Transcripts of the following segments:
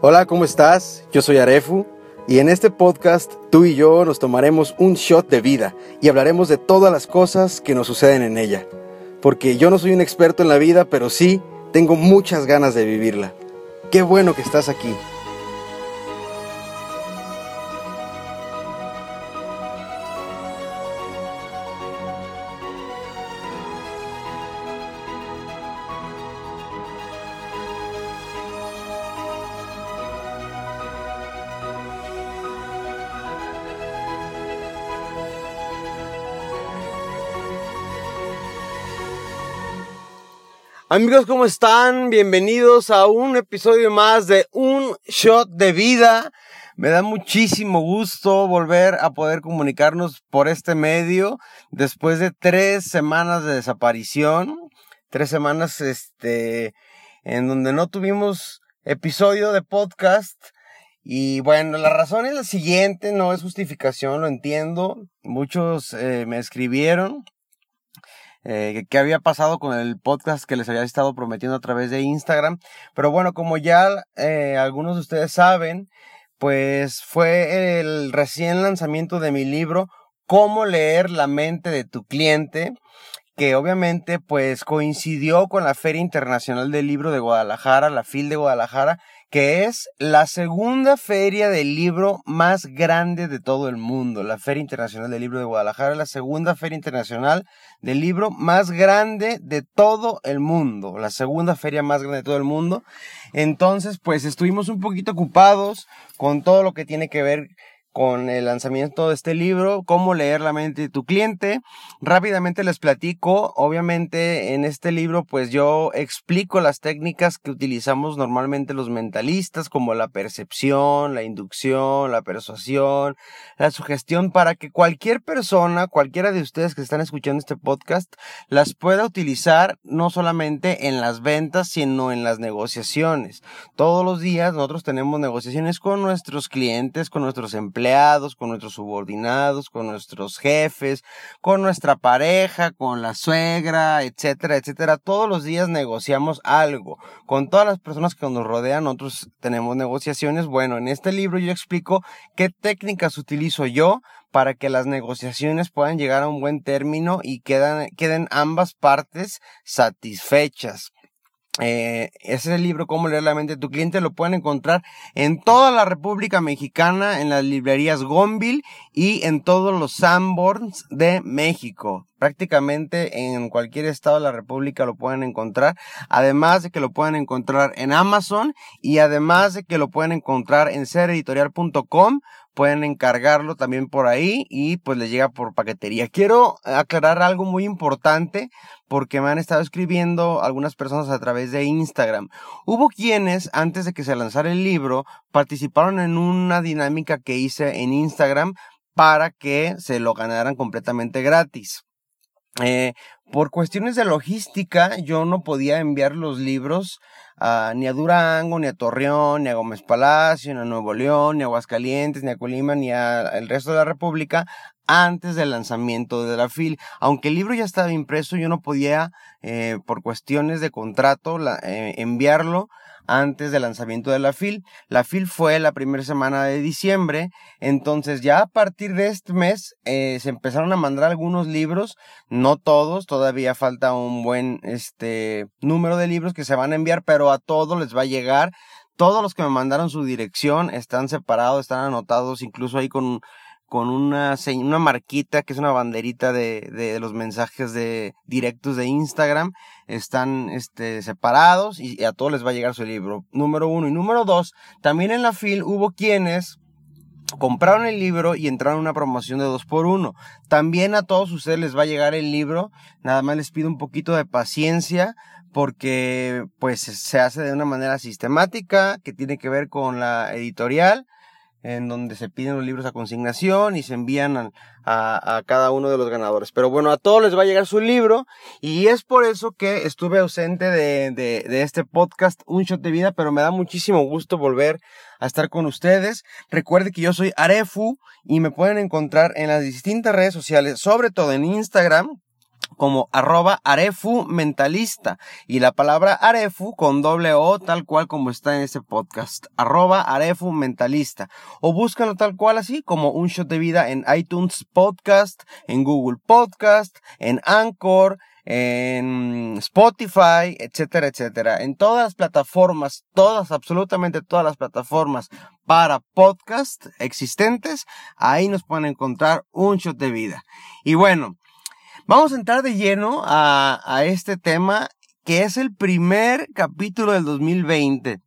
Hola, ¿cómo estás? Yo soy Arefu y en este podcast tú y yo nos tomaremos un shot de vida y hablaremos de todas las cosas que nos suceden en ella. Porque yo no soy un experto en la vida, pero sí tengo muchas ganas de vivirla. Qué bueno que estás aquí. Amigos, ¿cómo están? Bienvenidos a un episodio más de Un Shot de Vida. Me da muchísimo gusto volver a poder comunicarnos por este medio después de tres semanas de desaparición. Tres semanas, este, en donde no tuvimos episodio de podcast. Y bueno, la razón es la siguiente, no es justificación, lo entiendo. Muchos eh, me escribieron eh, qué había pasado con el podcast que les había estado prometiendo a través de Instagram. Pero bueno, como ya eh, algunos de ustedes saben, pues fue el recién lanzamiento de mi libro, Cómo leer la mente de tu cliente que obviamente pues coincidió con la Feria Internacional del Libro de Guadalajara, la FIL de Guadalajara, que es la segunda feria del libro más grande de todo el mundo. La Feria Internacional del Libro de Guadalajara la segunda feria internacional del libro más grande de todo el mundo. La segunda feria más grande de todo el mundo. Entonces, pues estuvimos un poquito ocupados con todo lo que tiene que ver con el lanzamiento de este libro, cómo leer la mente de tu cliente. Rápidamente les platico, obviamente en este libro pues yo explico las técnicas que utilizamos normalmente los mentalistas como la percepción, la inducción, la persuasión, la sugestión para que cualquier persona, cualquiera de ustedes que están escuchando este podcast, las pueda utilizar no solamente en las ventas, sino en las negociaciones. Todos los días nosotros tenemos negociaciones con nuestros clientes, con nuestros empleados, con nuestros subordinados, con nuestros jefes, con nuestra pareja, con la suegra, etcétera, etcétera. Todos los días negociamos algo. Con todas las personas que nos rodean, nosotros tenemos negociaciones. Bueno, en este libro yo explico qué técnicas utilizo yo para que las negociaciones puedan llegar a un buen término y quedan, queden ambas partes satisfechas. Eh, ese libro, Cómo leer la mente de tu cliente, lo pueden encontrar en toda la República Mexicana, en las librerías Gonville y en todos los Sanborns de México. Prácticamente en cualquier estado de la República lo pueden encontrar. Además de que lo pueden encontrar en Amazon y además de que lo pueden encontrar en sereditorial.com pueden encargarlo también por ahí y pues les llega por paquetería. Quiero aclarar algo muy importante porque me han estado escribiendo algunas personas a través de Instagram. Hubo quienes, antes de que se lanzara el libro, participaron en una dinámica que hice en Instagram para que se lo ganaran completamente gratis. Eh, por cuestiones de logística, yo no podía enviar los libros ni a Durango, ni a Torreón, ni a Gómez Palacio, ni a Nuevo León, ni a Aguascalientes, ni a Colima, ni al resto de la República antes del lanzamiento de la FIL. Aunque el libro ya estaba impreso, yo no podía, eh, por cuestiones de contrato, eh, enviarlo antes del lanzamiento de la FIL. La FIL fue la primera semana de diciembre, entonces ya a partir de este mes eh, se empezaron a mandar algunos libros, no todos, todavía falta un buen este número de libros que se van a enviar, pero a todos les va a llegar. Todos los que me mandaron su dirección están separados, están anotados incluso ahí con con una, una marquita que es una banderita de, de, los mensajes de directos de Instagram. Están este, separados y, a todos les va a llegar su libro. Número uno. Y número dos, también en la FIL hubo quienes compraron el libro y entraron a una promoción de dos por uno. También a todos ustedes les va a llegar el libro. Nada más les pido un poquito de paciencia porque pues se hace de una manera sistemática que tiene que ver con la editorial en donde se piden los libros a consignación y se envían a, a, cada uno de los ganadores. Pero bueno, a todos les va a llegar su libro y es por eso que estuve ausente de, de, de este podcast Un Shot de Vida, pero me da muchísimo gusto volver a estar con ustedes. Recuerde que yo soy Arefu y me pueden encontrar en las distintas redes sociales, sobre todo en Instagram, como arroba arefu mentalista y la palabra arefu con doble O tal cual como está en este podcast, arroba arefu mentalista o búscalo tal cual así como un shot de vida en iTunes Podcast, en Google Podcast, en Anchor, en Spotify, etcétera, etcétera. En todas las plataformas, todas, absolutamente todas las plataformas para podcast existentes, ahí nos pueden encontrar un shot de vida. Y bueno, vamos a entrar de lleno a, este tema que es el primer capítulo del 2020.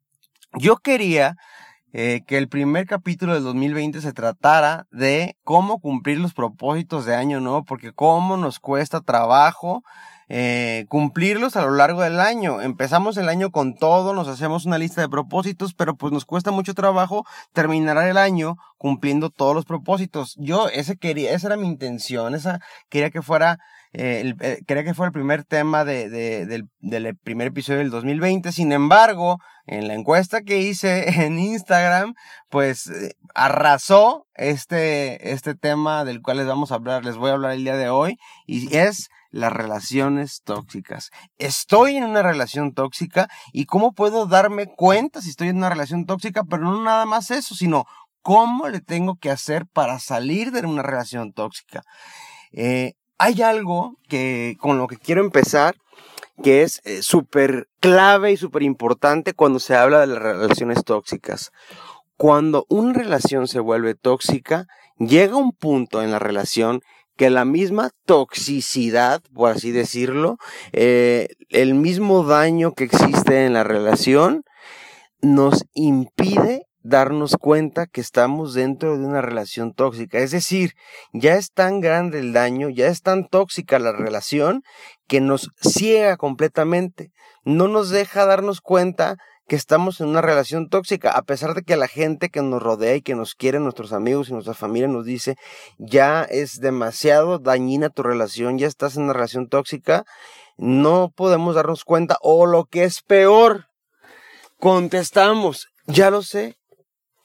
Yo quería eh, que el primer capítulo del 2020 se tratara de cómo cumplir los propósitos de año nuevo, porque cómo nos cuesta trabajo eh, cumplirlos a lo largo del año. Empezamos el año con todo, nos hacemos una lista de propósitos, pero pues nos cuesta mucho trabajo terminar el año cumpliendo todos los propósitos. Yo ese quería, esa era mi intención, esa quería que fuera eh, el, eh, quería que fuera el primer tema de, de, del, del, primer episodio del 2020. Sin embargo, en la encuesta que hice en Instagram, pues eh, arrasó este, este tema del cual les vamos a hablar, les voy a hablar el día de hoy, y es las relaciones tóxicas. Estoy en una relación tóxica y cómo puedo darme cuenta si estoy en una relación tóxica, pero no nada más eso, sino cómo le tengo que hacer para salir de una relación tóxica. Eh, hay algo que con lo que quiero empezar que es eh, súper clave y súper importante cuando se habla de las relaciones tóxicas. Cuando una relación se vuelve tóxica, llega un punto en la relación que la misma toxicidad, por así decirlo, eh, el mismo daño que existe en la relación, nos impide darnos cuenta que estamos dentro de una relación tóxica. Es decir, ya es tan grande el daño, ya es tan tóxica la relación que nos ciega completamente. No nos deja darnos cuenta que estamos en una relación tóxica, a pesar de que la gente que nos rodea y que nos quiere, nuestros amigos y nuestra familia nos dice, ya es demasiado dañina tu relación, ya estás en una relación tóxica, no podemos darnos cuenta, o lo que es peor, contestamos, ya lo sé,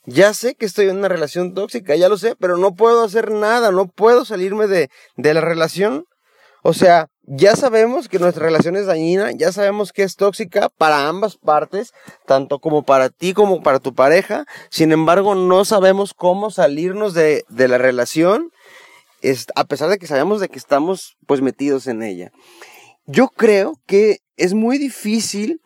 ya sé que estoy en una relación tóxica, ya lo sé, pero no puedo hacer nada, no puedo salirme de, de la relación. O sea, ya sabemos que nuestra relación es dañina, ya sabemos que es tóxica para ambas partes, tanto como para ti como para tu pareja. Sin embargo, no sabemos cómo salirnos de, de la relación, a pesar de que sabemos de que estamos pues metidos en ella. Yo creo que es muy difícil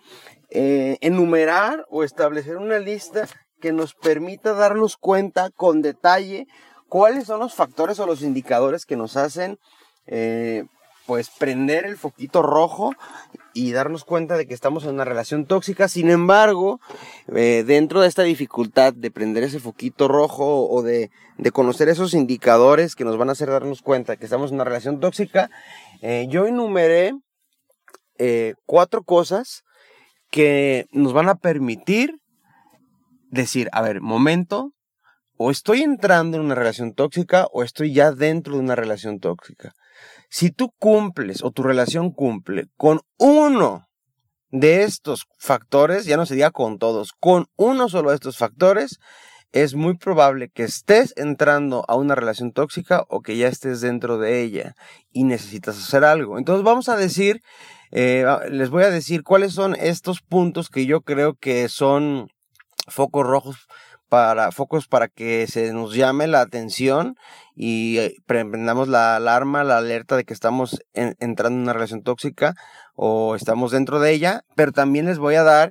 eh, enumerar o establecer una lista que nos permita darnos cuenta con detalle cuáles son los factores o los indicadores que nos hacen eh, pues prender el foquito rojo y darnos cuenta de que estamos en una relación tóxica. Sin embargo, eh, dentro de esta dificultad de prender ese foquito rojo o de, de, conocer esos indicadores que nos van a hacer darnos cuenta de que estamos en una relación tóxica, eh, yo enumeré cuatro cosas que nos van a permitir decir, a ver, momento, o estoy entrando en una relación tóxica o estoy ya dentro de una relación tóxica. Si tú cumples o tu relación cumple con uno de estos factores, ya no se diga con todos, con uno solo de estos factores, es muy probable que estés entrando a una relación tóxica o que ya estés dentro de ella y necesitas hacer algo. Entonces vamos a decir, eh, les voy a decir cuáles son estos puntos que yo creo que son focos rojos para focos para que se nos llame la atención y eh, prendamos la alarma, la alerta de que estamos entrando en una relación tóxica o estamos dentro de ella, pero también les voy a dar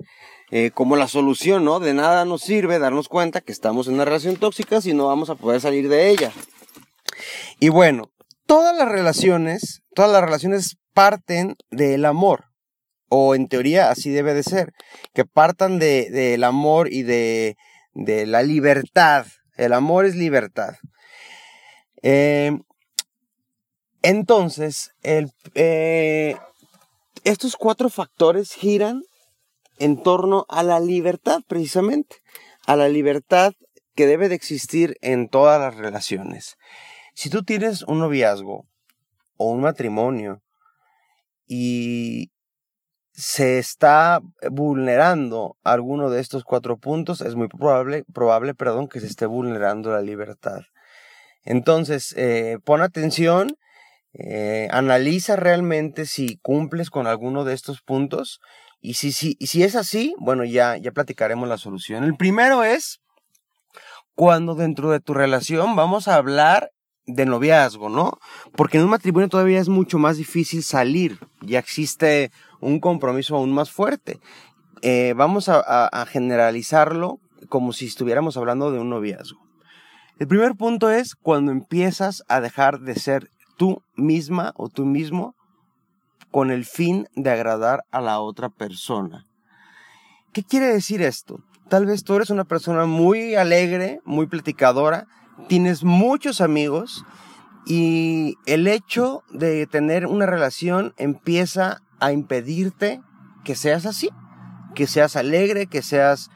eh, como la solución, ¿no? De nada nos sirve darnos cuenta que estamos en una relación tóxica si no vamos a poder salir de ella. Y bueno, todas las relaciones, todas las relaciones parten del amor o en teoría así debe de ser, que partan del de, amor y de, de, la libertad. El amor es libertad. Eh, entonces, eh, estos cuatro factores giran en torno a la libertad, precisamente, a la libertad que debe de existir en todas las relaciones. Si tú tienes un noviazgo o un matrimonio y se está vulnerando alguno de estos cuatro puntos, es muy probable, probable perdón, que se esté vulnerando la libertad. Entonces, eh, pon atención Eh, analiza realmente si cumples con alguno de estos puntos y si, si, si es así, bueno, ya, ya platicaremos la solución. El primero es cuando dentro de tu relación vamos a hablar de noviazgo, ¿no? Porque en un matrimonio todavía es mucho más difícil salir, ya existe un compromiso aún más fuerte. Eh, vamos a generalizarlo como si estuviéramos hablando de un noviazgo. El primer punto es cuando empiezas a dejar de ser tú misma o tú mismo con el fin de agradar a la otra persona. ¿Qué quiere decir esto? Tal vez tú eres una persona muy alegre, muy platicadora, tienes muchos amigos y el hecho de tener una relación empieza a impedirte que seas así, que seas alegre, que seas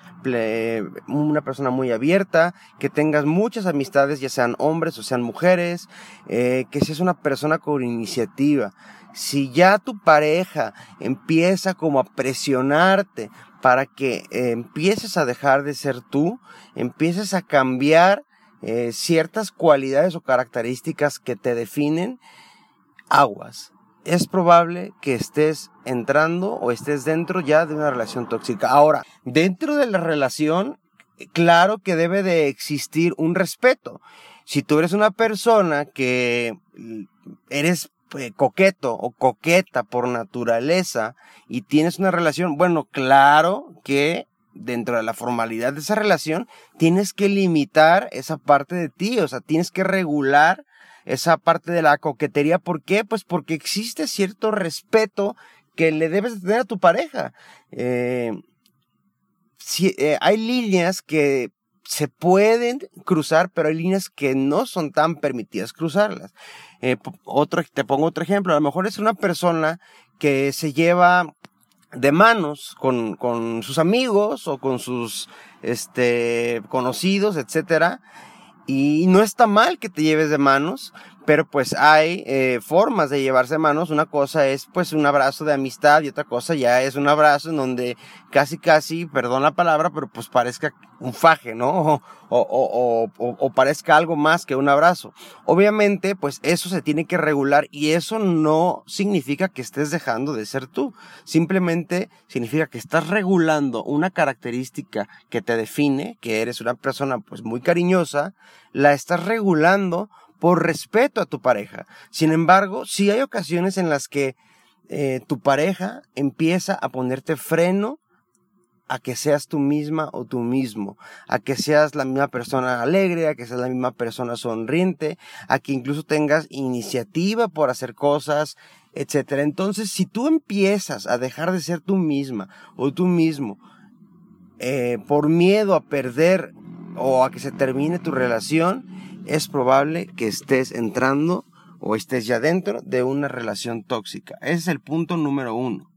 una persona muy abierta, que tengas muchas amistades, ya sean hombres o sean mujeres, eh, que seas una persona con iniciativa. Si ya tu pareja empieza como a presionarte para que eh, empieces a dejar de ser tú, empieces a cambiar eh, ciertas cualidades o características que te definen, aguas es probable que estés entrando o estés dentro ya de una relación tóxica. Ahora, dentro de la relación, claro que debe de existir un respeto. Si tú eres una persona que eres eh, coqueto o coqueta por naturaleza y tienes una relación, bueno, claro que dentro de la formalidad de esa relación tienes que limitar esa parte de ti, o sea, tienes que regular esa parte de la coquetería. ¿Por qué? Pues porque existe cierto respeto que le debes tener a tu pareja. Eh, si, eh, hay líneas que se pueden cruzar, pero hay líneas que no son tan permitidas cruzarlas. Eh, otro, te pongo otro ejemplo. A lo mejor es una persona que se lleva de manos con, con sus amigos o con sus este, conocidos, etcétera y no está mal que te lleves de manos, pero pues hay eh, formas de llevarse manos. Una cosa es pues un abrazo de amistad y otra cosa ya es un abrazo en donde casi casi, perdón la palabra, pero pues parezca un faje, ¿no? O, o, o, o, parezca algo más que un abrazo. Obviamente pues eso se tiene que regular y eso no significa que estés dejando de ser tú. Simplemente significa que estás regulando una característica que te define, que eres una persona pues muy cariñosa, la estás regulando por respeto a tu pareja. Sin embargo, sí hay ocasiones en las que eh, tu pareja empieza a ponerte freno a que seas tú misma o tú mismo, a que seas la misma persona alegre, a que seas la misma persona sonriente, a que incluso tengas iniciativa por hacer cosas, etc. Entonces, si tú empiezas a dejar de ser tú misma o tú mismo eh, por miedo a perder o a que se termine tu relación, es probable que estés entrando o estés ya dentro de una relación tóxica. Ese es el punto número uno.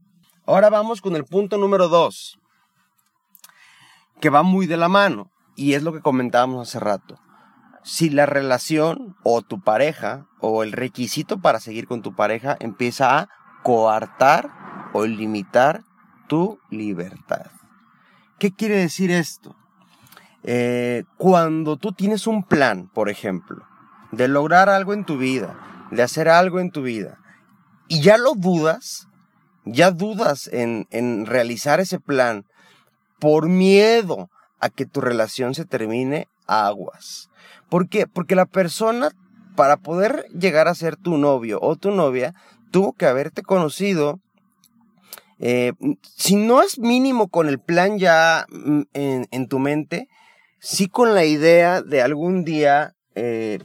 Ahora vamos con el punto número dos, que va muy de la mano y es lo que comentábamos hace rato. Si la relación o tu pareja o el requisito para seguir con tu pareja empieza a coartar o limitar tu libertad. ¿Qué quiere decir esto? Eh, cuando tú tienes un plan, por ejemplo, de lograr algo en tu vida, de hacer algo en tu vida, y ya lo dudas, ya dudas en, en realizar ese plan por miedo a que tu relación se termine, aguas. ¿Por qué? Porque la persona, para poder llegar a ser tu novio o tu novia, tuvo que haberte conocido eh, si no es mínimo con el plan ya mm, en, en, tu mente, sí con la idea de algún día eh,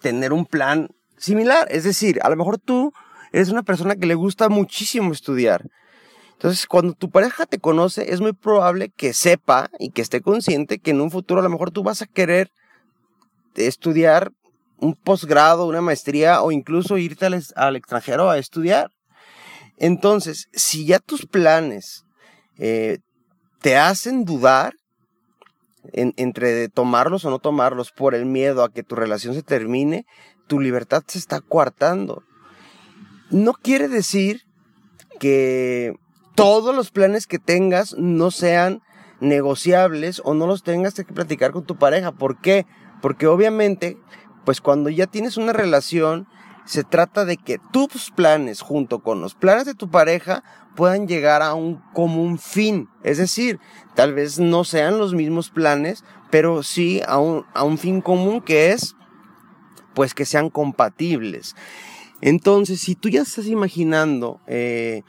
tener un plan similar. Es decir, a lo mejor tú eres una persona que le gusta muchísimo estudiar. Entonces, cuando tu pareja te conoce, es muy probable que sepa y que esté consciente que en un futuro a lo mejor tú vas a querer estudiar un posgrado, una maestría o incluso irte al, extranjero a estudiar. Entonces, si ya tus planes eh, te hacen dudar, entre tomarlos o no tomarlos por el miedo a que tu relación se termine, tu libertad se está coartando. No quiere decir que todos los planes que tengas no sean negociables o no los tengas que platicar con tu pareja. ¿Por qué? Porque obviamente, pues cuando ya tienes una relación, Se trata de que tus planes junto con los planes de tu pareja puedan llegar a un común fin. Es decir, tal vez no sean los mismos planes, pero sí a un, a un fin común que es pues que sean compatibles. Entonces, si tú ya estás imaginando eh,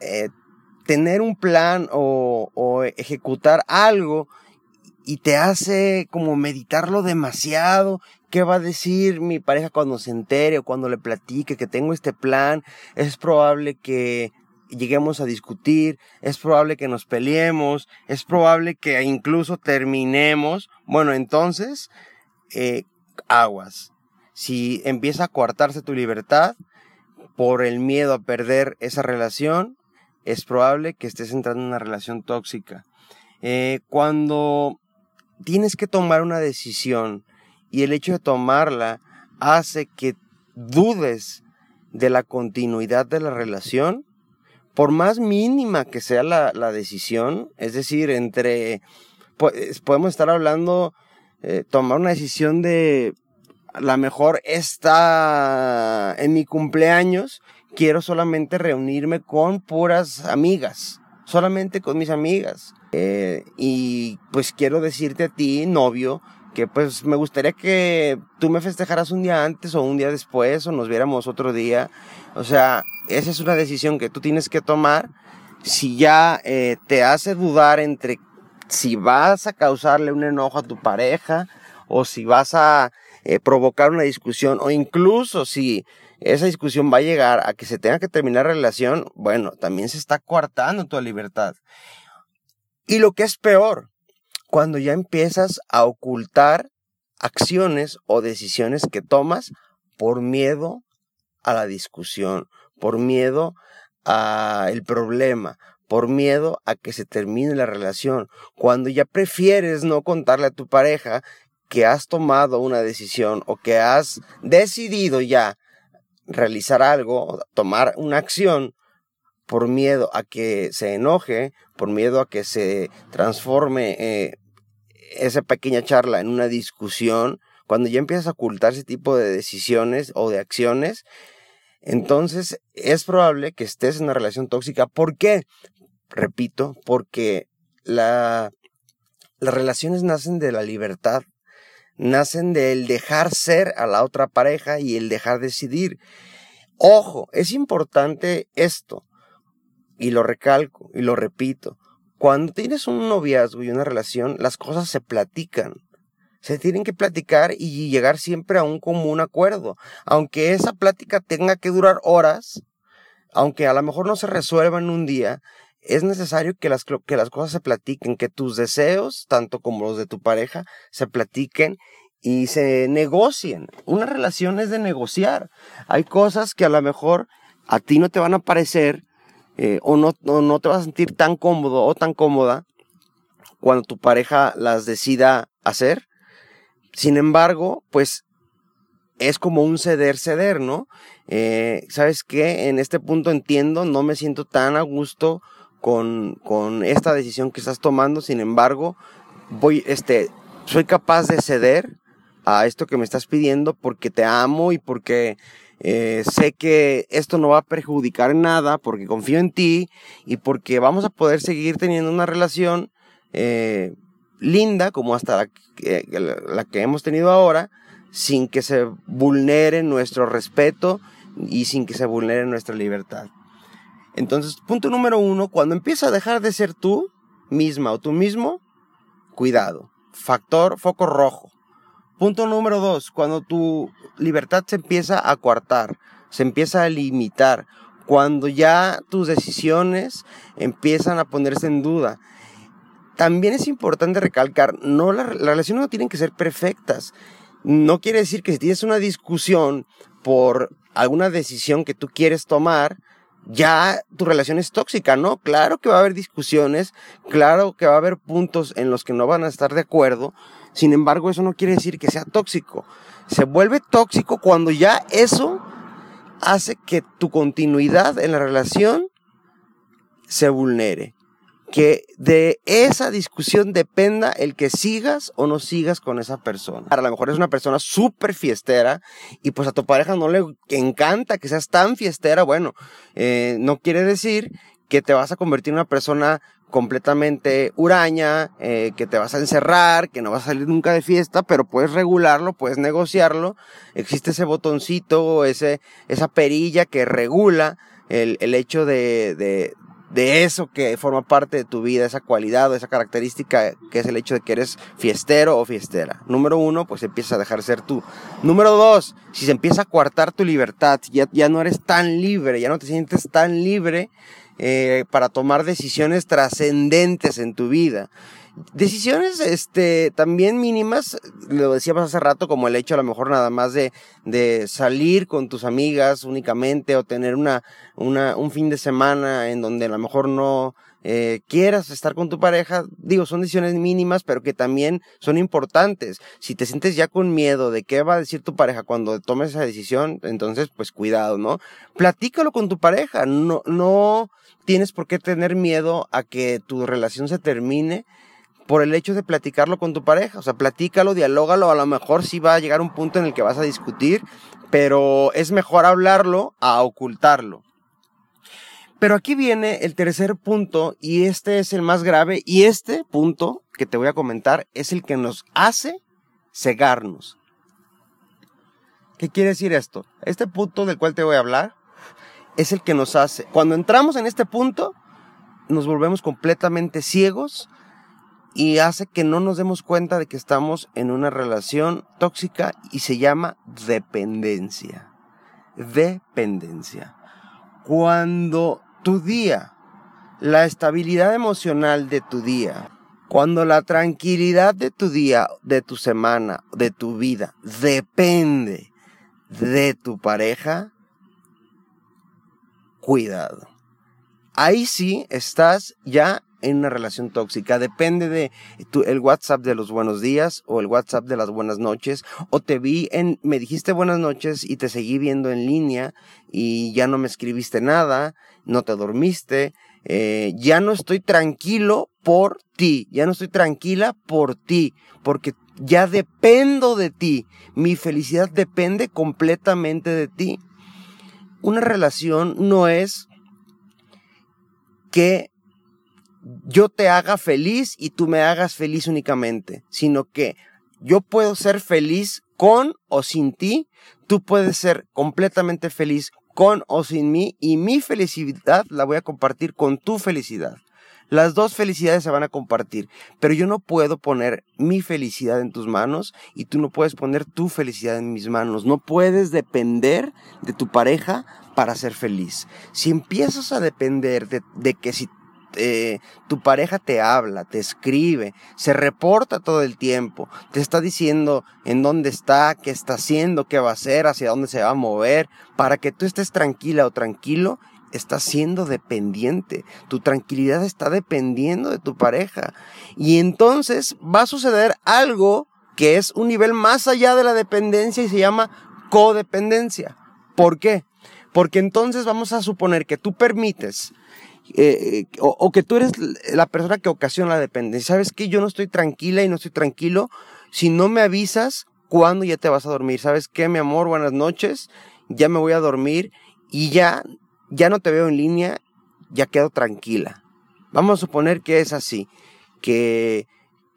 eh, tener un plan o, o, ejecutar algo y te hace como meditarlo demasiado, ¿qué va a decir mi pareja cuando se entere o cuando le platique que tengo este plan? Es probable que lleguemos a discutir, es probable que nos peleemos, es probable que incluso terminemos. Bueno, entonces, eh, aguas si empieza a coartarse tu libertad por el miedo a perder esa relación, es probable que estés entrando en una relación tóxica. Eh, cuando tienes que tomar una decisión y el hecho de tomarla hace que dudes de la continuidad de la relación, por más mínima que sea la, decisión, es decir, entre, podemos estar hablando, eh, tomar una decisión de la mejor está en mi cumpleaños, quiero solamente reunirme con puras amigas, solamente con mis amigas. Eh, y pues quiero decirte a ti, novio, que pues me gustaría que tú me festejaras un día antes o un día después o nos viéramos otro día. O sea, esa es una decisión que tú tienes que tomar. Si ya eh, te hace dudar entre si vas a causarle un enojo a tu pareja o si vas a eh, provocar una discusión o incluso si esa discusión va a llegar a que se tenga que terminar la relación, bueno, también se está coartando tu libertad. Y lo que es peor, cuando ya empiezas a ocultar acciones o decisiones que tomas por miedo a la discusión, por miedo a el problema, por miedo a que se termine la relación, cuando ya prefieres no contarle a tu pareja que has tomado una decisión o que has decidido ya realizar algo, tomar una acción por miedo a que se enoje, por miedo a que se transforme eh, esa pequeña charla en una discusión, cuando ya empiezas a ocultar ese tipo de decisiones o de acciones, entonces es probable que estés en una relación tóxica. ¿Por qué? Repito, porque la, las relaciones nacen de la libertad nacen del dejar ser a la otra pareja y el dejar decidir. Ojo, es importante esto, y lo recalco y lo repito, cuando tienes un noviazgo y una relación, las cosas se platican. Se tienen que platicar y llegar siempre a un común acuerdo. Aunque esa plática tenga que durar horas, aunque a lo mejor no se resuelva en un día, es necesario que las, que las cosas se platiquen, que tus deseos, tanto como los de tu pareja, se platiquen y se negocien. Una relación es de negociar. Hay cosas que a lo mejor a ti no te van a parecer eh, o, no, no te vas a sentir tan cómodo o tan cómoda cuando tu pareja las decida hacer. Sin embargo, pues es como un ceder, ceder, ¿no? Eh, ¿Sabes qué? En este punto entiendo, no me siento tan a gusto con, esta decisión que estás tomando, sin embargo, voy, este, soy capaz de ceder a esto que me estás pidiendo porque te amo y porque eh, sé que esto no va a perjudicar en nada, porque confío en ti y porque vamos a poder seguir teniendo una relación eh, linda como hasta la, la que hemos tenido ahora, sin que se vulnere nuestro respeto y sin que se vulnere nuestra libertad. Entonces, punto número uno, cuando empieza a dejar de ser tú misma o tú mismo, cuidado. Factor foco rojo. Punto número dos, cuando tu libertad se empieza a coartar, se empieza a limitar, cuando ya tus decisiones empiezan a ponerse en duda. También es importante recalcar, no las relaciones no tienen que ser perfectas. No quiere decir que si tienes una discusión por alguna decisión que tú quieres tomar, ya tu relación es tóxica, ¿no? Claro que va a haber discusiones, claro que va a haber puntos en los que no van a estar de acuerdo, sin embargo eso no quiere decir que sea tóxico. Se vuelve tóxico cuando ya eso hace que tu continuidad en la relación se vulnere, que de esa discusión dependa el que sigas o no sigas con esa persona. A lo mejor es una persona súper fiestera y pues a tu pareja no le encanta que seas tan fiestera. Bueno, eh, no quiere decir que te vas a convertir en una persona completamente huraña, eh, que te vas a encerrar, que no vas a salir nunca de fiesta, pero puedes regularlo, puedes negociarlo. Existe ese botoncito, ese, esa perilla que regula el, el hecho de, de, de eso que forma parte de tu vida, esa cualidad o esa característica que es el hecho de que eres fiestero o fiestera. Número uno, pues empiezas a dejar ser tú. Número dos, si se empieza a coartar tu libertad, ya, ya no eres tan libre, ya no te sientes tan libre eh, para tomar decisiones trascendentes en tu vida. Decisiones, este, también mínimas, lo decíamos hace rato, como el hecho a lo mejor nada más de, de salir con tus amigas únicamente o tener una, una, un fin de semana en donde a lo mejor no, eh, quieras estar con tu pareja, digo, son decisiones mínimas, pero que también son importantes. Si te sientes ya con miedo de qué va a decir tu pareja cuando tomes esa decisión, entonces, pues cuidado, ¿no? Platícalo con tu pareja, no, no tienes por qué tener miedo a que tu relación se termine por el hecho de platicarlo con tu pareja. O sea, platícalo, dialógalo. A lo mejor sí va a llegar un punto en el que vas a discutir, pero es mejor hablarlo a ocultarlo. Pero aquí viene el tercer punto y este es el más grave y este punto que te voy a comentar es el que nos hace cegarnos. ¿Qué quiere decir esto? Este punto del cual te voy a hablar es el que nos hace, cuando entramos en este punto, nos volvemos completamente ciegos y hace que no nos demos cuenta de que estamos en una relación tóxica y se llama dependencia. Dependencia. Cuando tu día, la estabilidad emocional de tu día, cuando la tranquilidad de tu día, de tu semana, de tu vida, depende de tu pareja, cuidado. Ahí sí estás ya en una relación tóxica. Depende de tu, el WhatsApp de los buenos días o el WhatsApp de las buenas noches. O te vi en, me dijiste buenas noches y te seguí viendo en línea y ya no me escribiste nada, no te dormiste. Eh, ya no estoy tranquilo por ti, ya no estoy tranquila por ti, porque ya dependo de ti. Mi felicidad depende completamente de ti una relación no es que yo te haga feliz y tú me hagas feliz únicamente, sino que yo puedo ser feliz con o sin ti, tú puedes ser completamente feliz con o sin mí y mi felicidad la voy a compartir con tu felicidad. Las dos felicidades se van a compartir, pero yo no puedo poner mi felicidad en tus manos y tú no puedes poner tu felicidad en mis manos. No puedes depender de tu pareja para ser feliz. Si empiezas a depender de, que si eh, tu pareja te habla, te escribe, se reporta todo el tiempo, te está diciendo en dónde está, qué está haciendo, qué va a hacer, hacia dónde se va a mover, para que tú estés tranquila o tranquilo estás siendo dependiente. Tu tranquilidad está dependiendo de tu pareja. Y entonces va a suceder algo que es un nivel más allá de la dependencia y se llama codependencia. ¿Por qué? Porque entonces vamos a suponer que tú permites eh, o, que tú eres la persona que ocasiona la dependencia. ¿Sabes que Yo no estoy tranquila y no estoy tranquilo si no me avisas cuándo ya te vas a dormir. ¿Sabes qué, mi amor? Buenas noches. Ya me voy a dormir y ya ya no te veo en línea, ya quedo tranquila. Vamos a suponer que es así, que,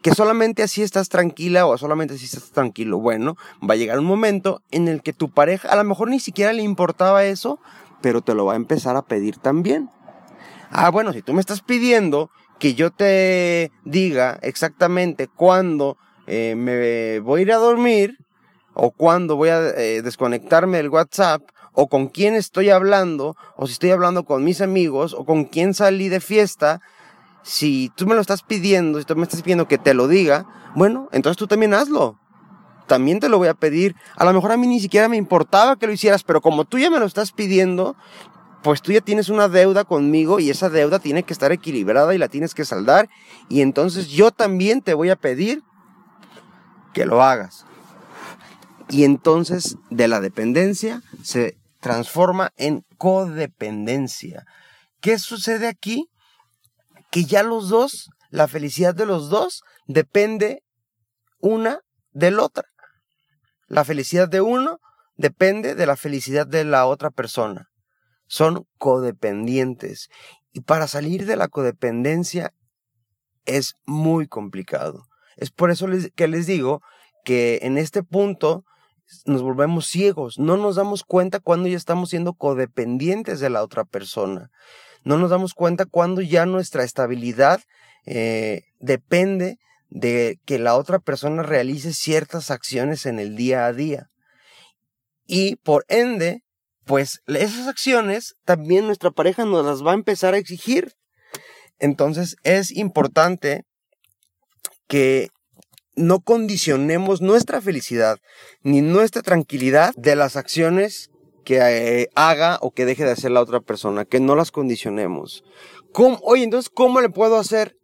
que solamente así estás tranquila o solamente así estás tranquilo. Bueno, va a llegar un momento en el que tu pareja a lo mejor ni siquiera le importaba eso, pero te lo va a empezar a pedir también. Ah, bueno, si tú me estás pidiendo que yo te diga exactamente cuándo eh, me voy a ir a dormir o cuándo voy a eh, desconectarme del WhatsApp o con quién estoy hablando, o si estoy hablando con mis amigos, o con quién salí de fiesta, si tú me lo estás pidiendo, si tú me estás pidiendo que te lo diga, bueno, entonces tú también hazlo. También te lo voy a pedir. A lo mejor a mí ni siquiera me importaba que lo hicieras, pero como tú ya me lo estás pidiendo, pues tú ya tienes una deuda conmigo y esa deuda tiene que estar equilibrada y la tienes que saldar. Y entonces yo también te voy a pedir que lo hagas. Y entonces de la dependencia se transforma en codependencia. ¿Qué sucede aquí? que ya los dos, la felicidad de los dos depende una del otra. La felicidad de uno depende de la felicidad de la otra persona. Son codependientes. Y para salir de la codependencia es muy complicado. Es por eso que les digo que en este punto nos volvemos ciegos, no nos damos cuenta cuando ya estamos siendo codependientes de la otra persona, no nos damos cuenta cuando ya nuestra estabilidad eh, depende de que la otra persona realice ciertas acciones en el día a día. Y por ende, pues esas acciones también nuestra pareja nos las va a empezar a exigir. Entonces es importante que no condicionemos nuestra felicidad ni nuestra tranquilidad de las acciones que eh, haga o que deje de hacer la otra persona, que no las condicionemos. Oye, entonces, ¿cómo le puedo hacer?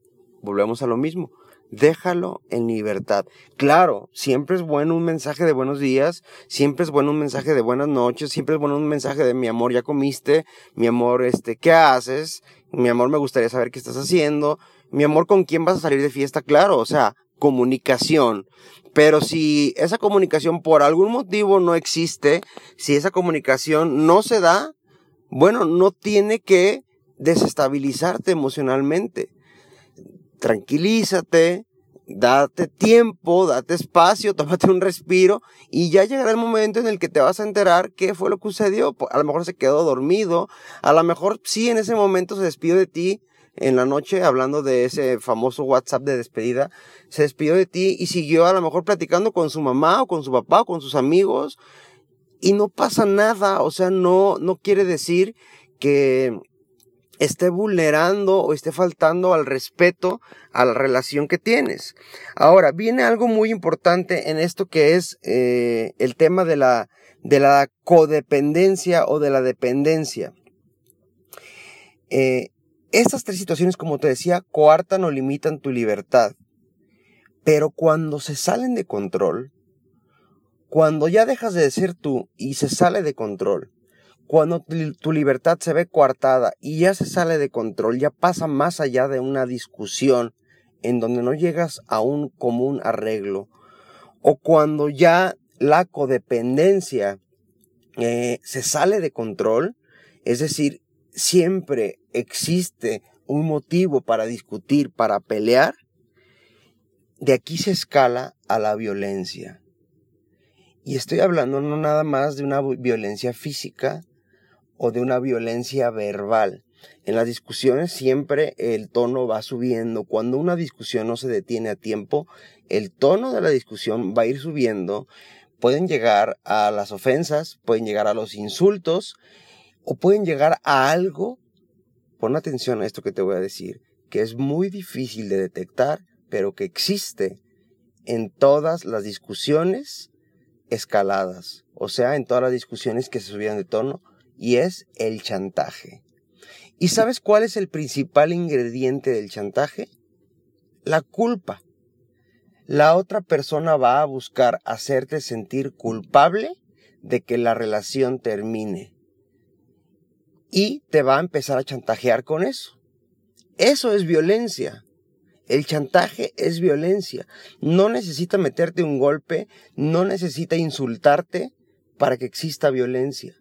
Volvemos a lo mismo. Déjalo en libertad. Claro, siempre es bueno un mensaje de buenos días, siempre es bueno un mensaje de buenas noches, siempre es bueno un mensaje de mi amor, ya comiste, mi amor, este, ¿qué haces? Mi amor, me gustaría saber qué estás haciendo. Mi amor, ¿con quién vas a salir de fiesta? Claro, o sea, comunicación. Pero si esa comunicación por algún motivo no existe, si esa comunicación no se da, bueno, no tiene que desestabilizarte emocionalmente. Tranquilízate, date tiempo, date espacio, tómate un respiro y ya llegará el momento en el que te vas a enterar qué fue lo que sucedió. A lo mejor se quedó dormido, a lo mejor sí en ese momento se despidió de ti, en la noche, hablando de ese famoso WhatsApp de despedida, se despidió de ti y siguió a lo mejor platicando con su mamá o con su papá o con sus amigos y no pasa nada, o sea, no, no quiere decir que esté vulnerando o esté faltando al respeto a la relación que tienes. Ahora, viene algo muy importante en esto que es eh, el tema de la, de la codependencia o de la dependencia. Eh, estas tres situaciones, como te decía, coartan o limitan tu libertad. Pero cuando se salen de control, cuando ya dejas de ser tú y se sale de control, cuando tu libertad se ve coartada y ya se sale de control, ya pasa más allá de una discusión en donde no llegas a un común arreglo, o cuando ya la codependencia eh, se sale de control, es decir, siempre existe un motivo para discutir, para pelear, de aquí se escala a la violencia. Y estoy hablando no nada más de una violencia física o de una violencia verbal. En las discusiones siempre el tono va subiendo. Cuando una discusión no se detiene a tiempo, el tono de la discusión va a ir subiendo. Pueden llegar a las ofensas, pueden llegar a los insultos o pueden llegar a algo, pon atención a esto que te voy a decir, que es muy difícil de detectar, pero que existe en todas las discusiones escaladas, o sea, en todas las discusiones que se subían de tono, y es el chantaje. ¿Y sabes cuál es el principal ingrediente del chantaje? La culpa. La otra persona va a buscar hacerte sentir culpable de que la relación termine y te va a empezar a chantajear con eso. Eso es violencia. El chantaje es violencia. No necesita meterte un golpe, no necesita insultarte para que exista violencia.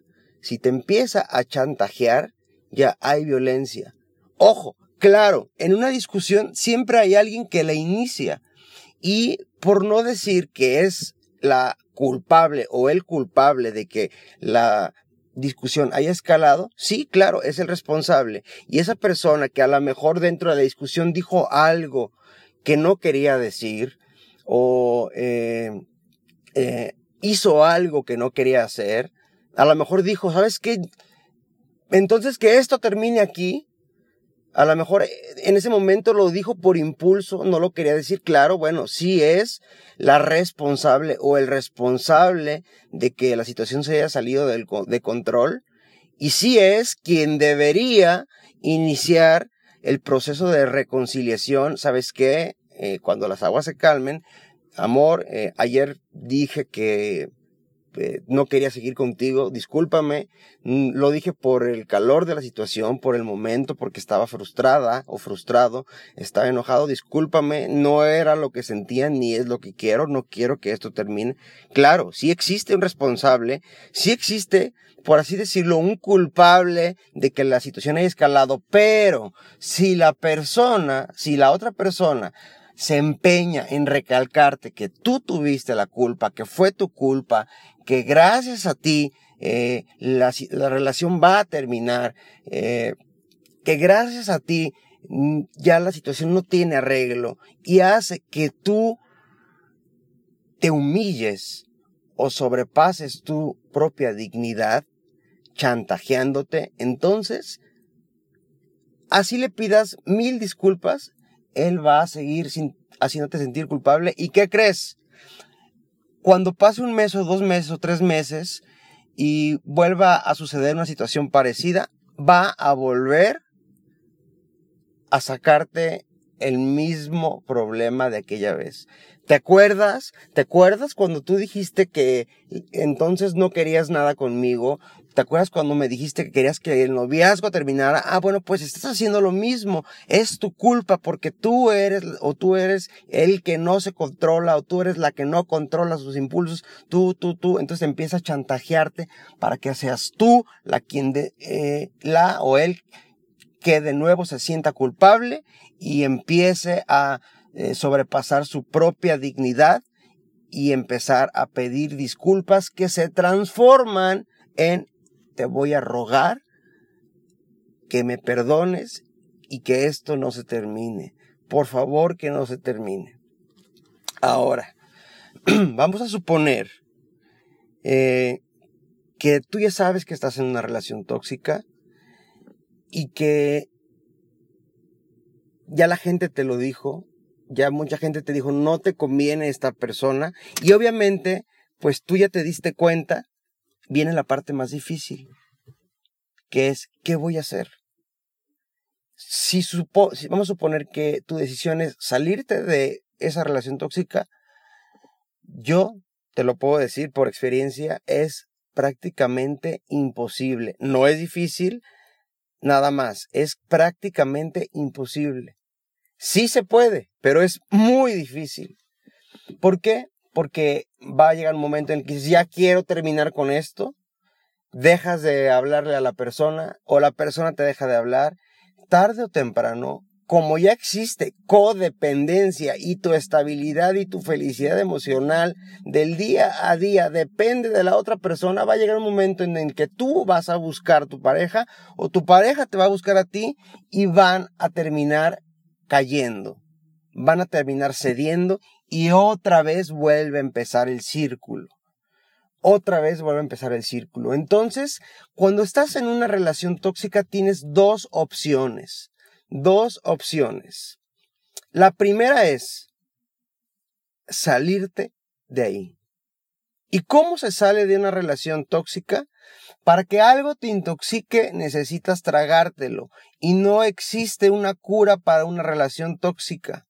Si te empieza a chantajear, ya hay violencia. Ojo, claro, en una discusión siempre hay alguien que la inicia. Y por no decir que es la culpable o el culpable de que la discusión haya escalado, sí, claro, es el responsable. Y esa persona que a lo mejor dentro de la discusión dijo algo que no quería decir o eh, eh, hizo algo que no quería hacer, a lo mejor dijo, ¿sabes qué? Entonces que esto termine aquí, a lo mejor eh, en ese momento lo dijo por impulso, no lo quería decir claro, bueno, sí es la responsable o el responsable de que la situación se haya salido de control y sí es quien debería iniciar el proceso de reconciliación, ¿sabes qué? Eh, cuando las aguas se calmen, amor, eh, ayer dije que eh, no quería seguir contigo, discúlpame, mm, lo dije por el calor de la situación, por el momento, porque estaba frustrada o frustrado, estaba enojado, discúlpame, no era lo que sentía ni es lo que quiero, no quiero que esto termine. Claro, sí existe un responsable, sí existe, por así decirlo, un culpable de que la situación haya escalado, pero si la persona, si la otra persona se empeña en recalcarte que tú tuviste la culpa, que fue tu culpa, que gracias a ti eh, la, relación va a terminar, eh, que gracias a ti mm, ya la situación no tiene arreglo y hace que tú te humilles o sobrepases tu propia dignidad, chantajeándote, entonces, así le pidas mil disculpas, él va a seguir sin, haciéndote sentir culpable. ¿Y qué crees? Cuando pase un mes o dos meses o tres meses y vuelva a suceder una situación parecida, va a volver a sacarte el mismo problema de aquella vez. ¿Te acuerdas? ¿Te acuerdas cuando tú dijiste que entonces no querías nada conmigo? ¿Te acuerdas cuando me dijiste que querías que el noviazgo terminara? Ah, bueno, pues estás haciendo lo mismo. Es tu culpa porque tú eres o tú eres el que no se controla o tú eres la que no controla sus impulsos. Tú, tú, tú. Entonces empieza a chantajearte para que seas tú la quien de, eh, la o él que de nuevo se sienta culpable y empiece a eh, sobrepasar su propia dignidad y empezar a pedir disculpas que se transforman en te voy a rogar que me perdones y que esto no se termine. Por favor, que no se termine. Ahora, vamos a suponer eh, que tú ya sabes que estás en una relación tóxica y que ya la gente te lo dijo, ya mucha gente te dijo, no te conviene esta persona y obviamente, pues tú ya te diste cuenta viene la parte más difícil, que es, ¿qué voy a hacer? Si, si vamos a suponer que tu decisión es salirte de esa relación tóxica, yo te lo puedo decir por experiencia, es prácticamente imposible. No es difícil, nada más, es prácticamente imposible. Sí se puede, pero es muy difícil. ¿Por qué? Porque va a llegar un momento en que ya quiero terminar con esto, dejas de hablarle a la persona o la persona te deja de hablar, tarde o temprano, como ya existe codependencia y tu estabilidad y tu felicidad emocional del día a día depende de la otra persona, va a llegar un momento en el que tú vas a buscar a tu pareja o tu pareja te va a buscar a ti y van a terminar cayendo, van a terminar cediendo y otra vez vuelve a empezar el círculo. Otra vez vuelve a empezar el círculo. Entonces, cuando estás en una relación tóxica tienes dos opciones. Dos opciones. La primera es salirte de ahí. ¿Y cómo se sale de una relación tóxica? Para que algo te intoxique necesitas tragártelo y no existe una cura para una relación tóxica.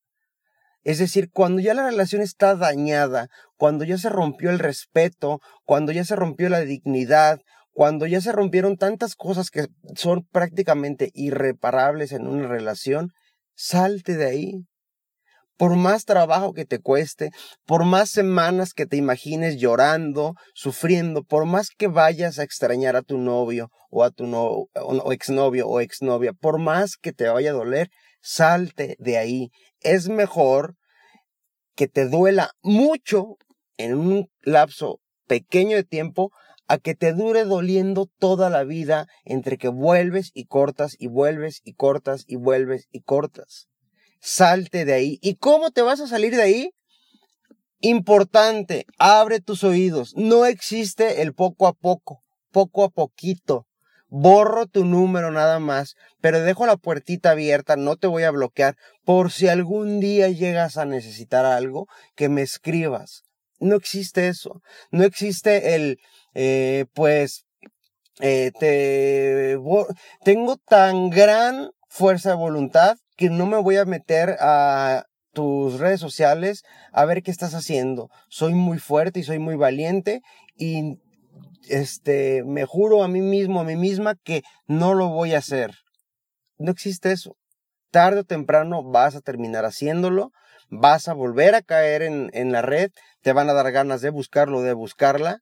Es decir, cuando ya la relación está dañada, cuando ya se rompió el respeto, cuando ya se rompió la dignidad, cuando ya se rompieron tantas cosas que son prácticamente irreparables en una relación, salte de ahí. Por más trabajo que te cueste, por más semanas que te imagines llorando, sufriendo, por más que vayas a extrañar a tu novio o a tu no, exnovio o exnovia, por más que te vaya a doler, salte de ahí. Es mejor que te duela mucho en un lapso pequeño de tiempo a que te dure doliendo toda la vida entre que vuelves y cortas y vuelves y cortas y vuelves y cortas. Salte de ahí. ¿Y cómo te vas a salir de ahí? Importante, abre tus oídos. No existe el poco a poco, poco a poquito borro tu número nada más, pero dejo la puertita abierta, no te voy a bloquear, por si algún día llegas a necesitar algo, que me escribas. No existe eso, no existe el, eh, pues, eh, te, tengo tan gran fuerza de voluntad que no me voy a meter a tus redes sociales a ver qué estás haciendo. Soy muy fuerte y soy muy valiente y este, me juro a mí mismo, a mí misma que no lo voy a hacer. No existe eso. Tarde o temprano vas a terminar haciéndolo, vas a volver a caer en, en la red, te van a dar ganas de buscarlo, de buscarla,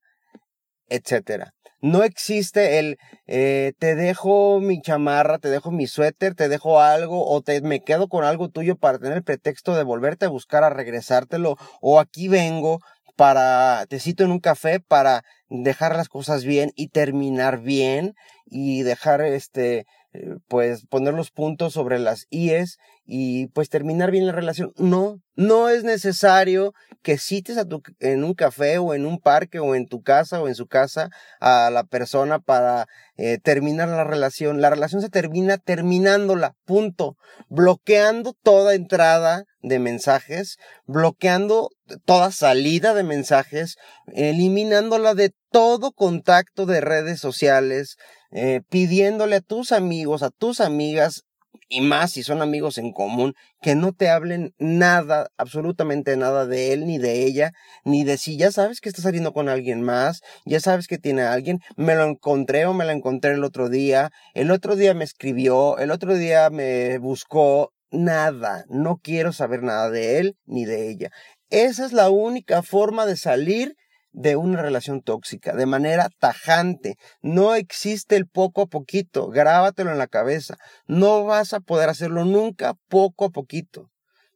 etcétera. No existe el eh, te dejo mi chamarra, te dejo mi suéter, te dejo algo o te me quedo con algo tuyo para tener el pretexto de volverte a buscar a regresártelo o aquí vengo para te cito en un café para dejar las cosas bien y terminar bien y dejar este eh, pues poner los puntos sobre las IES y pues terminar bien la relación. No, no es necesario que cites a tu, en un café o en un parque o en tu casa o en su casa a la persona para eh, terminar la relación. La relación se termina terminándola, punto. Bloqueando toda entrada de mensajes, bloqueando toda salida de mensajes, eliminándola de todo contacto de redes sociales, eh, pidiéndole a tus amigos, a tus amigas, y más si son amigos en común, que no te hablen nada, absolutamente nada de él ni de ella, ni de si ya sabes que está saliendo con alguien más, ya sabes que tiene a alguien, me lo encontré o me la encontré el otro día, el otro día me escribió, el otro día me buscó, nada, no quiero saber nada de él ni de ella. Esa es la única forma de salir de una relación tóxica de manera tajante. No existe el poco a poquito, grábatelo en la cabeza. No vas a poder hacerlo nunca poco a poquito.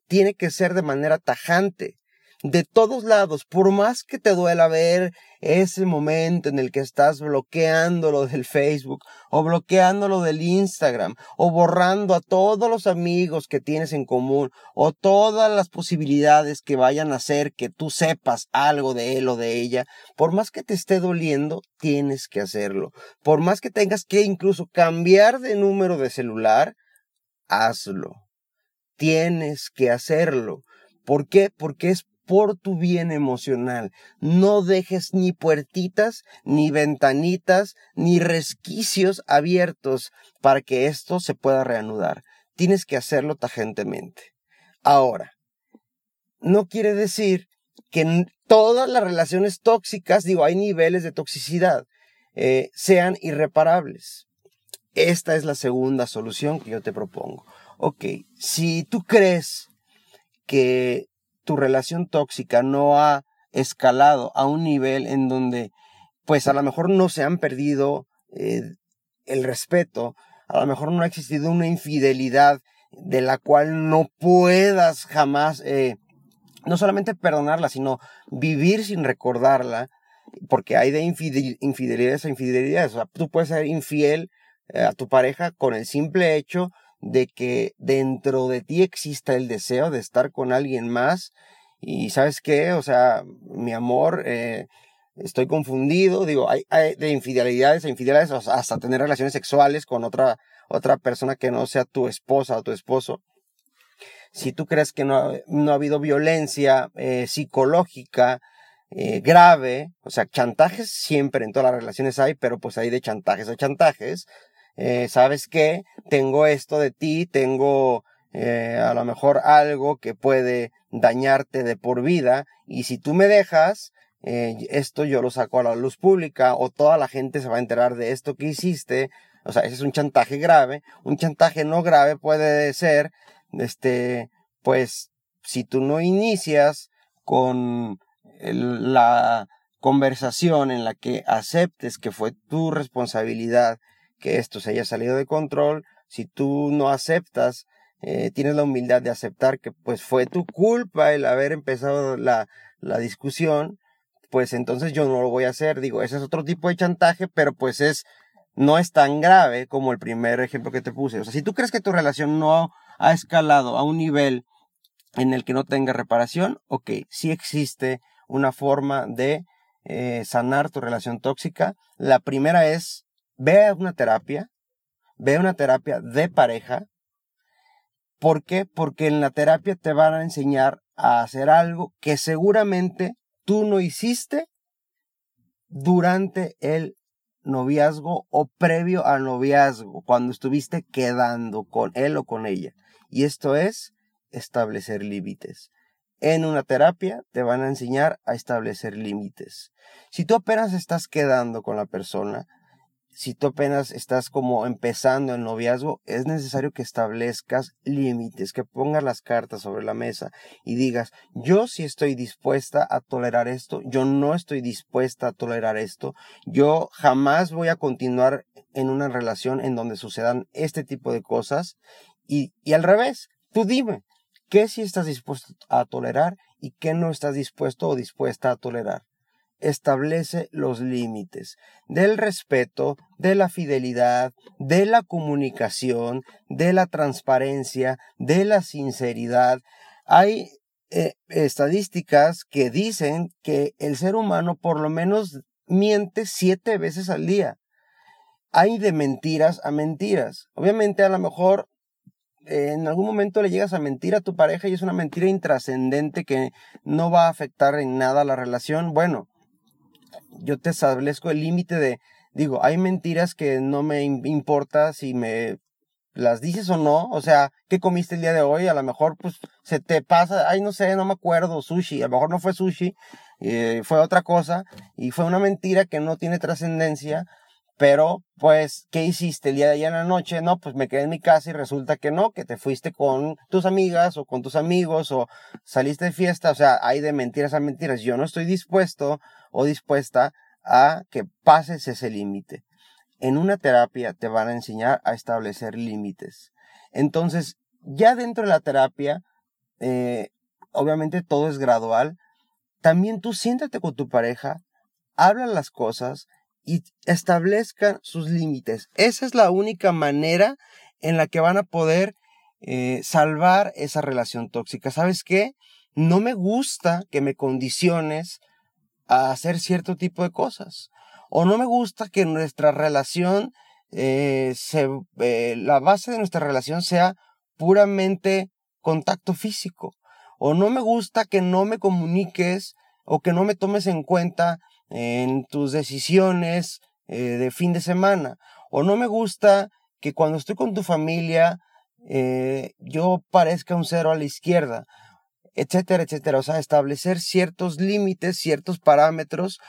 Tiene que ser de manera tajante de todos lados, por más que te duela ver ese momento en el que estás bloqueando lo del Facebook o bloqueando lo del Instagram o borrando a todos los amigos que tienes en común o todas las posibilidades que vayan a hacer que tú sepas algo de él o de ella, por más que te esté doliendo, tienes que hacerlo. Por más que tengas que incluso cambiar de número de celular, hazlo. Tienes que hacerlo. ¿Por qué? Porque es por tu bien emocional. No dejes ni puertitas, ni ventanitas, ni resquicios abiertos para que esto se pueda reanudar. Tienes que hacerlo tajentemente. Ahora, no quiere decir que todas las relaciones tóxicas, digo, hay niveles de toxicidad, eh, sean irreparables. Esta es la segunda solución que yo te propongo. Ok, si tú crees que tu relación tóxica no ha escalado a un nivel en donde pues a lo mejor no se han perdido eh, el respeto, a lo mejor no ha existido una infidelidad de la cual no puedas jamás, eh, no solamente perdonarla, sino vivir sin recordarla, porque hay de infidelidades a infidelidades. O sea, tú puedes ser infiel eh, a tu pareja con el simple hecho de que dentro de ti exista el deseo de estar con alguien más y sabes qué, o sea, mi amor, eh, estoy confundido, digo, hay, de infidelidades a infidelidades hasta tener relaciones sexuales con otra, otra persona que no sea tu esposa o tu esposo. Si tú crees que no, no ha habido violencia eh, psicológica, eh, grave, o sea, chantajes siempre en todas las relaciones hay, pero pues hay de chantajes a chantajes, eh, ¿sabes qué? Tengo esto de ti, tengo eh, a lo mejor algo que puede dañarte de por vida y si tú me dejas, eh, esto yo lo saco a la luz pública o toda la gente se va a enterar de esto que hiciste. O sea, ese es un chantaje grave. Un chantaje no grave puede ser, este, pues, si tú no inicias con la conversación en la que aceptes que fue tu responsabilidad que esto se haya salido de control, si tú no aceptas, eh, tienes la humildad de aceptar que pues fue tu culpa el haber empezado la, la discusión, pues entonces yo no lo voy a hacer. Digo, ese es otro tipo de chantaje, pero pues es, no es tan grave como el primer ejemplo que te puse. O sea, si tú crees que tu relación no ha escalado a un nivel en el que no tenga reparación, ok, sí existe una forma de eh, sanar tu relación tóxica. La primera es ve a una terapia, ve a una terapia de pareja. ¿Por qué? Porque en la terapia te van a enseñar a hacer algo que seguramente tú no hiciste durante el noviazgo o previo al noviazgo, cuando estuviste quedando con él o con ella. Y esto es establecer límites. En una terapia te van a enseñar a establecer límites. Si tú apenas estás quedando con la persona, si tú apenas estás como empezando el noviazgo, es necesario que establezcas límites, que pongas las cartas sobre la mesa y digas, yo sí estoy dispuesta a tolerar esto, yo no estoy dispuesta a tolerar esto, yo jamás voy a continuar en una relación en donde sucedan este tipo de cosas y, y al revés, tú dime, ¿qué sí estás dispuesto a tolerar y qué no estás dispuesto o dispuesta a tolerar? Establece los límites del respeto, de la fidelidad, de la comunicación, de la transparencia, de la sinceridad. Hay eh, estadísticas que dicen que el ser humano por lo menos miente siete veces al día. Hay de mentiras a mentiras. Obviamente a lo mejor en algún momento le llegas a mentir a tu pareja y es una mentira intrascendente que no va a afectar en nada la relación. Bueno, yo te establezco el límite de, digo, hay mentiras que no me importa si me las dices o no, o sea, ¿qué comiste el día de hoy? A lo mejor pues se te pasa, ay no sé, no me acuerdo, sushi, a lo mejor no fue sushi, eh, fue otra cosa y fue una mentira que no tiene trascendencia, pero pues, ¿qué hiciste el día de ayer en la noche? No, pues me quedé en mi casa y resulta que no, que te fuiste con tus amigas o con tus amigos o saliste de fiesta, o sea, hay de mentiras a mentiras, yo no estoy dispuesto o dispuesta a que pases ese límite. En una terapia te van a enseñar a establecer límites. Entonces, ya dentro de la terapia, eh, obviamente todo es gradual. También tú siéntate con tu pareja, habla las cosas y establezcan sus límites. Esa es la única manera en la que van a poder eh, salvar esa relación tóxica. ¿Sabes qué? No me gusta que me condiciones a hacer cierto tipo de cosas. O no me gusta que nuestra relación, eh, se, eh, la base de nuestra relación sea puramente contacto físico. O no me gusta que no me comuniques o que no me tomes en cuenta en tus decisiones eh, de fin de semana. O no me gusta que cuando estoy con tu familia yo parezca un cero a la izquierda etcétera, etcétera. O sea, establecer ciertos límites, ciertos parámetros.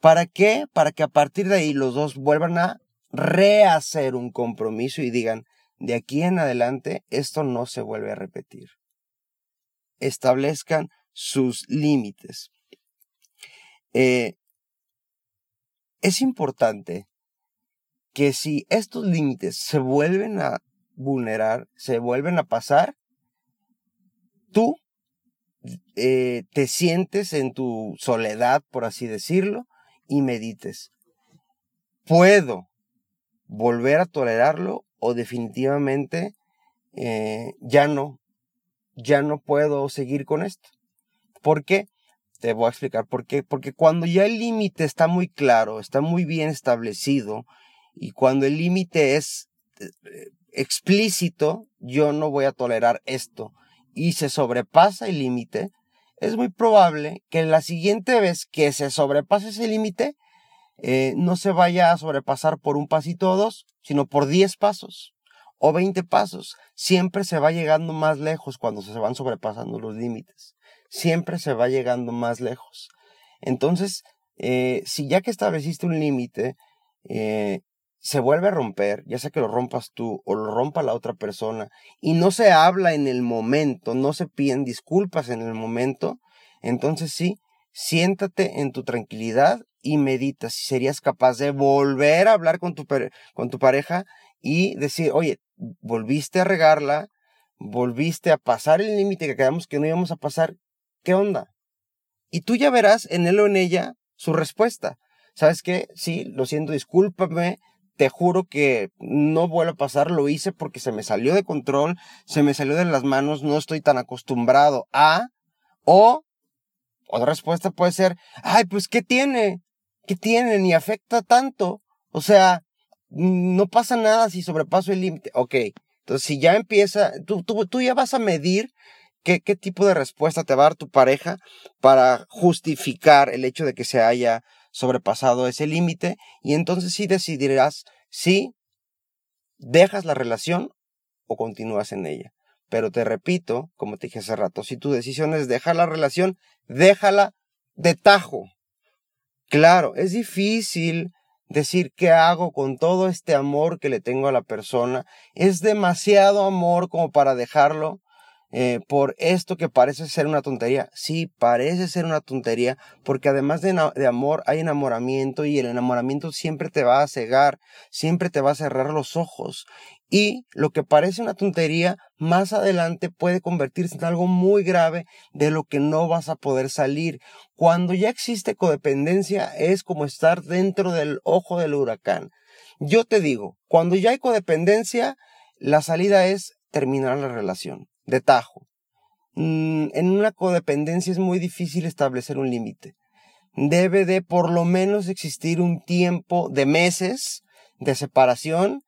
¿Para qué? Para que a partir de ahí los dos vuelvan a rehacer un compromiso y digan, de aquí en adelante esto no se vuelve a repetir. Establezcan sus límites. Eh, es importante que si estos límites se vuelven a vulnerar, se vuelven a pasar, tú eh, te sientes en tu soledad, por así decirlo, y medites. ¿Puedo volver a tolerarlo o definitivamente eh, ya no, ya no puedo seguir con esto? ¿Por qué? Te voy a explicar por qué. Porque cuando ya el límite está muy claro, está muy bien establecido, y cuando el límite es eh, explícito, yo no voy a tolerar esto y se sobrepasa el límite, es muy probable que la siguiente vez que se sobrepase ese límite, eh, no se vaya a sobrepasar por un pasito o dos, sino por 10 pasos o 20 pasos. Siempre se va llegando más lejos cuando se van sobrepasando los límites. Siempre se va llegando más lejos. Entonces, eh, si ya que estableciste un límite, eh, se vuelve a romper, ya sea que lo rompas tú o lo rompa la otra persona, y no se habla en el momento, no se piden disculpas en el momento, entonces sí, siéntate en tu tranquilidad y medita si serías capaz de volver a hablar con tu, con tu pareja y decir, oye, volviste a regarla, volviste a pasar el límite que quedamos que no íbamos a pasar, ¿qué onda? Y tú ya verás en él o en ella su respuesta. ¿Sabes qué? Sí, lo siento, discúlpame, te juro que no vuelve a pasar, lo hice porque se me salió de control, se me salió de las manos, no estoy tan acostumbrado a, o otra respuesta puede ser, ay, pues, ¿qué tiene? ¿Qué tiene? Ni afecta tanto. O sea, no pasa nada si sobrepaso el límite. Ok, entonces si ya empieza, tú, tú, tú ya vas a medir qué, qué tipo de respuesta te va a dar tu pareja para justificar el hecho de que se haya sobrepasado ese límite y entonces sí decidirás si dejas la relación o continúas en ella. Pero te repito, como te dije hace rato, si tu decisión es dejar la relación, déjala de tajo. Claro, es difícil decir qué hago con todo este amor que le tengo a la persona. Es demasiado amor como para dejarlo eh, por esto que parece ser una tontería. Sí, parece ser una tontería, porque además de, de, amor hay enamoramiento y el enamoramiento siempre te va a cegar, siempre te va a cerrar los ojos. Y lo que parece una tontería, más adelante puede convertirse en algo muy grave de lo que no vas a poder salir. Cuando ya existe codependencia, es como estar dentro del ojo del huracán. Yo te digo, cuando ya hay codependencia, la salida es terminar la relación de tajo. Mm, en una codependencia es muy difícil establecer un límite. Debe de por lo menos existir un tiempo de meses de separación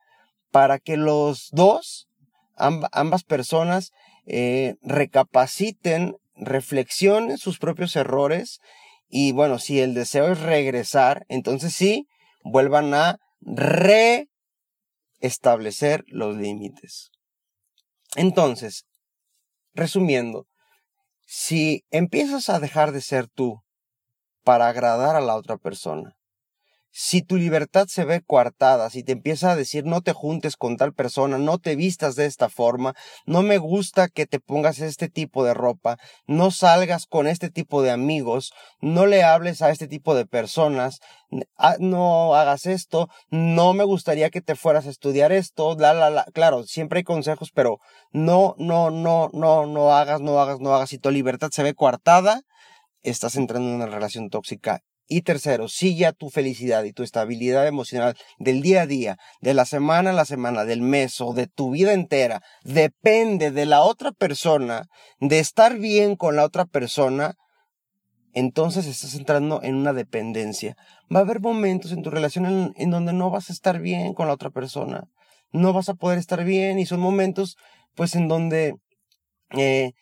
para que los dos, ambas personas, eh, recapaciten, reflexionen sus propios errores y bueno, si el deseo es regresar, entonces sí, vuelvan a reestablecer los límites. Entonces, Resumiendo, si empiezas a dejar de ser tú para agradar a la otra persona, si tu libertad se ve coartada, si te empieza a decir no te juntes con tal persona, no te vistas de esta forma, no me gusta que te pongas este tipo de ropa, no salgas con este tipo de amigos, no le hables a este tipo de personas, ah, no hagas esto, no me gustaría que te fueras a estudiar esto, la, la, la. Claro, siempre hay consejos, pero no, no, no, no, no hagas, no hagas, no hagas. Si tu libertad se ve coartada, estás entrando en una relación tóxica y tercero, si ya tu felicidad y tu estabilidad emocional del día a día, de la semana a la semana, del mes o de tu vida entera, depende de la otra persona, de estar bien con la otra persona, entonces estás entrando en una dependencia. Va a haber momentos en tu relación en, donde no vas a estar bien con la otra persona. No vas a poder estar bien y son momentos pues en donde, eh,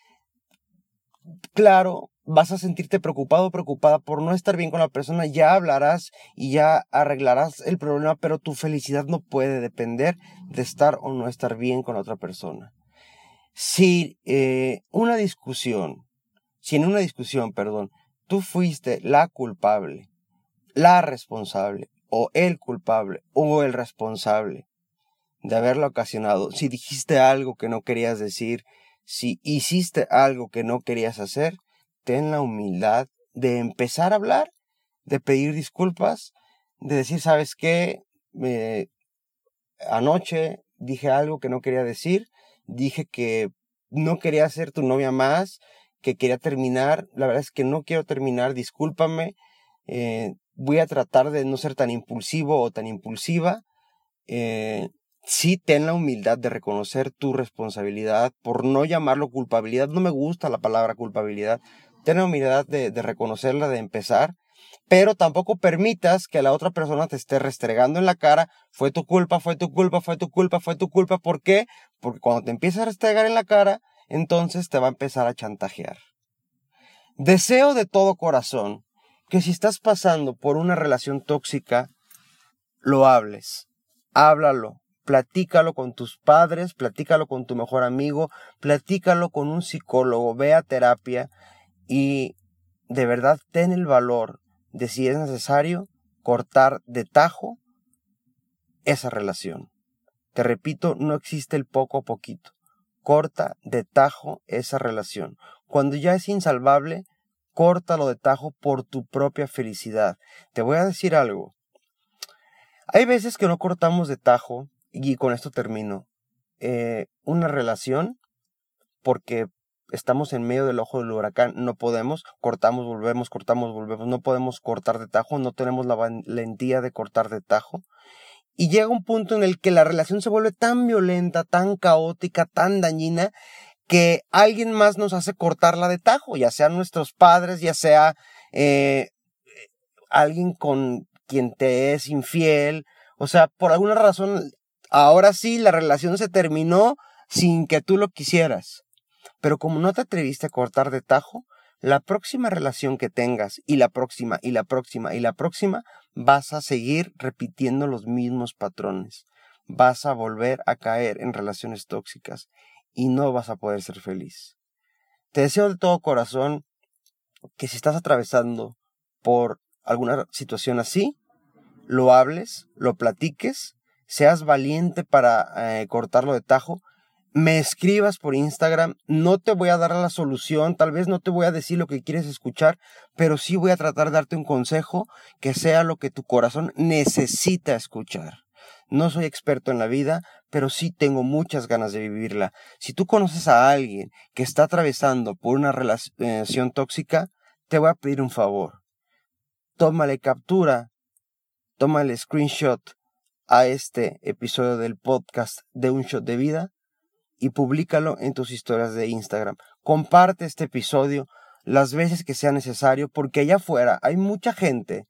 claro, vas a sentirte preocupado o preocupada por no estar bien con la persona, ya hablarás y ya arreglarás el problema, pero tu felicidad no puede depender de estar o no estar bien con otra persona. Si eh, una discusión, si en una discusión, perdón, tú fuiste la culpable, la responsable, o el culpable, o el responsable de haberlo ocasionado, si dijiste algo que no querías decir, si hiciste algo que no querías hacer, ten la humildad de empezar a hablar, de pedir disculpas, de decir, ¿sabes qué? anoche dije algo que no quería decir, dije que no quería ser tu novia más, que quería terminar, la verdad es que no quiero terminar, discúlpame, eh, voy a tratar de no ser tan impulsivo o tan impulsiva. Eh, sí ten la humildad de reconocer tu responsabilidad, por no llamarlo culpabilidad, no me gusta la palabra culpabilidad, ten la humildad de, reconocerla, de empezar, pero tampoco permitas que la otra persona te esté restregando en la cara, fue tu culpa, fue tu culpa, fue tu culpa, fue tu culpa. ¿Por qué? Porque cuando te empieza a restregar en la cara, entonces te va a empezar a chantajear. Deseo de todo corazón que si estás pasando por una relación tóxica, lo hables, háblalo, platícalo con tus padres, platícalo con tu mejor amigo, platícalo con un psicólogo, ve a terapia, y de verdad ten el valor de si es necesario cortar de tajo esa relación. Te repito, no existe el poco a poquito. Corta de tajo esa relación. Cuando ya es insalvable, córtalo de tajo por tu propia felicidad. Te voy a decir algo. Hay veces que no cortamos de tajo, y con esto termino, eh, una relación porque estamos en medio del ojo del huracán, no podemos, cortamos, volvemos, cortamos, volvemos, no podemos cortar de tajo, no tenemos la valentía de cortar de tajo. Y llega un punto en el que la relación se vuelve tan violenta, tan caótica, tan dañina, que alguien más nos hace cortarla de tajo, ya sean nuestros padres, ya sea eh, alguien con quien te es infiel, o sea, por alguna razón, ahora sí la relación se terminó sin que tú lo quisieras. Pero como no te atreviste a cortar de tajo, la próxima relación que tengas y la próxima y la próxima y la próxima vas a seguir repitiendo los mismos patrones. Vas a volver a caer en relaciones tóxicas. y no vas a poder ser feliz. Te deseo de todo corazón que si estás atravesando por alguna situación así, lo hables, lo platiques, seas valiente para eh, cortarlo de tajo, me escribas por Instagram, no te voy a dar la solución, tal vez no te voy a decir lo que quieres escuchar, pero sí voy a tratar de darte un consejo que sea lo que tu corazón necesita escuchar. No soy experto en la vida, pero sí tengo muchas ganas de vivirla. Si tú conoces a alguien que está atravesando por una relación tóxica, te voy a pedir un favor. Tómale captura, tómale screenshot a este episodio del podcast de Un Shot de Vida y públicalo en tus historias de Instagram. Comparte este episodio las veces que sea necesario porque allá afuera hay mucha gente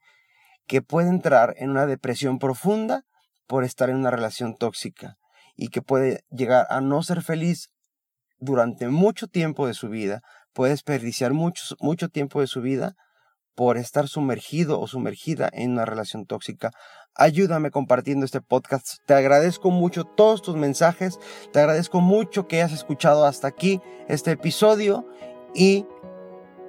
que puede entrar en una depresión profunda por estar en una relación tóxica y que puede llegar a no ser feliz durante mucho tiempo de su vida, puede desperdiciar mucho, mucho tiempo de su vida por estar sumergido o sumergida en una relación tóxica. Ayúdame compartiendo este podcast. Te agradezco mucho todos tus mensajes. Te agradezco mucho que hayas escuchado hasta aquí este episodio y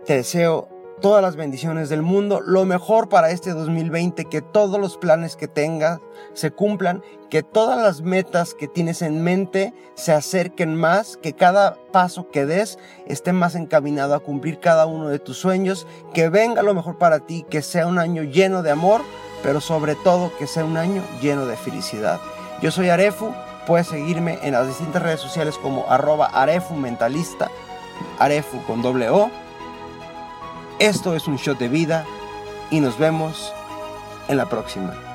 te deseo todas las bendiciones del mundo, lo mejor para este 2020, que todos los planes que tengas se cumplan, que todas las metas que tienes en mente se acerquen más, que cada paso que des esté más encaminado a cumplir cada uno de tus sueños, que venga lo mejor para ti, que sea un año lleno de amor, pero sobre todo que sea un año lleno de felicidad. Yo soy Arefu, puedes seguirme en las distintas redes sociales como arroba Arefu Mentalista, Arefu con doble O esto es un shot de vida y nos vemos en la próxima.